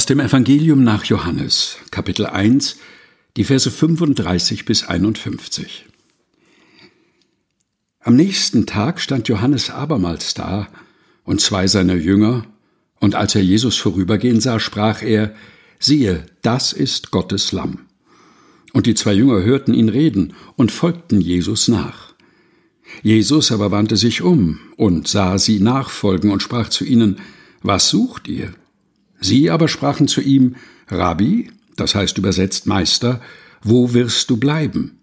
Aus dem Evangelium nach Johannes, Kapitel 1, die Verse 35 bis 51. Am nächsten Tag stand Johannes abermals da und zwei seiner Jünger, und als er Jesus vorübergehen sah, sprach er, siehe, das ist Gottes Lamm. Und die zwei Jünger hörten ihn reden und folgten Jesus nach. Jesus aber wandte sich um und sah sie nachfolgen und sprach zu ihnen, Was sucht ihr? Sie aber sprachen zu ihm, Rabbi, das heißt übersetzt Meister, wo wirst du bleiben?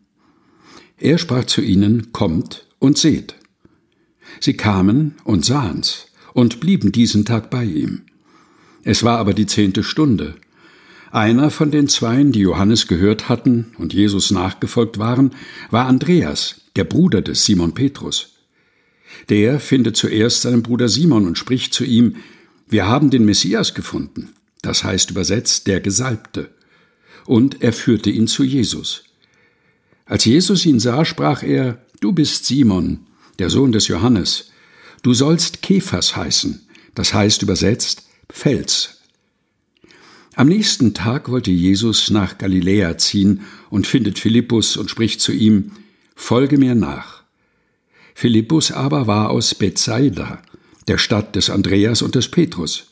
Er sprach zu ihnen, Kommt und seht. Sie kamen und sahen's und blieben diesen Tag bei ihm. Es war aber die zehnte Stunde. Einer von den Zweien, die Johannes gehört hatten und Jesus nachgefolgt waren, war Andreas, der Bruder des Simon Petrus. Der findet zuerst seinen Bruder Simon und spricht zu ihm, wir haben den Messias gefunden, das heißt übersetzt der Gesalbte. Und er führte ihn zu Jesus. Als Jesus ihn sah, sprach er, Du bist Simon, der Sohn des Johannes. Du sollst Kephas heißen, das heißt übersetzt Fels. Am nächsten Tag wollte Jesus nach Galiläa ziehen und findet Philippus und spricht zu ihm, Folge mir nach. Philippus aber war aus Bethsaida, der Stadt des Andreas und des Petrus.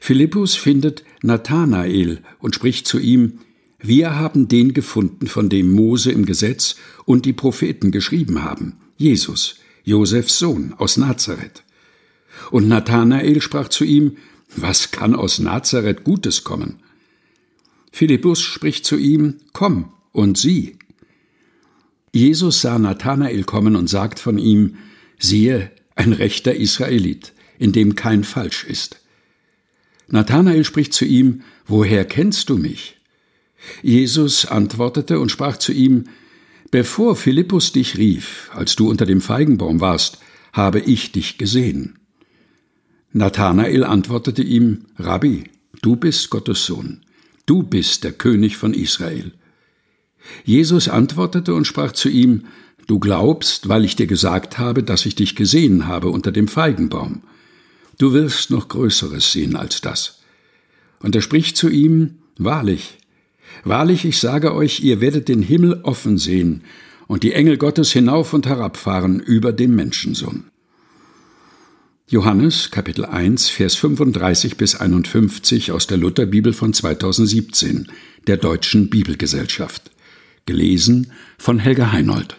Philippus findet Nathanael und spricht zu ihm, wir haben den gefunden, von dem Mose im Gesetz und die Propheten geschrieben haben, Jesus, Josefs Sohn aus Nazareth. Und Nathanael sprach zu ihm, was kann aus Nazareth Gutes kommen? Philippus spricht zu ihm, komm und sieh. Jesus sah Nathanael kommen und sagt von ihm, siehe, ein rechter Israelit, in dem kein Falsch ist. Nathanael spricht zu ihm, Woher kennst du mich? Jesus antwortete und sprach zu ihm, Bevor Philippus dich rief, als du unter dem Feigenbaum warst, habe ich dich gesehen. Nathanael antwortete ihm, Rabbi, du bist Gottes Sohn, du bist der König von Israel. Jesus antwortete und sprach zu ihm, Du glaubst, weil ich dir gesagt habe, dass ich dich gesehen habe unter dem Feigenbaum. Du wirst noch Größeres sehen als das. Und er spricht zu ihm, Wahrlich, wahrlich, ich sage euch, ihr werdet den Himmel offen sehen und die Engel Gottes hinauf und herabfahren über dem Menschensohn. Johannes Kapitel 1 Vers 35 bis 51 aus der Lutherbibel von 2017 der Deutschen Bibelgesellschaft. Gelesen von Helga Heinold.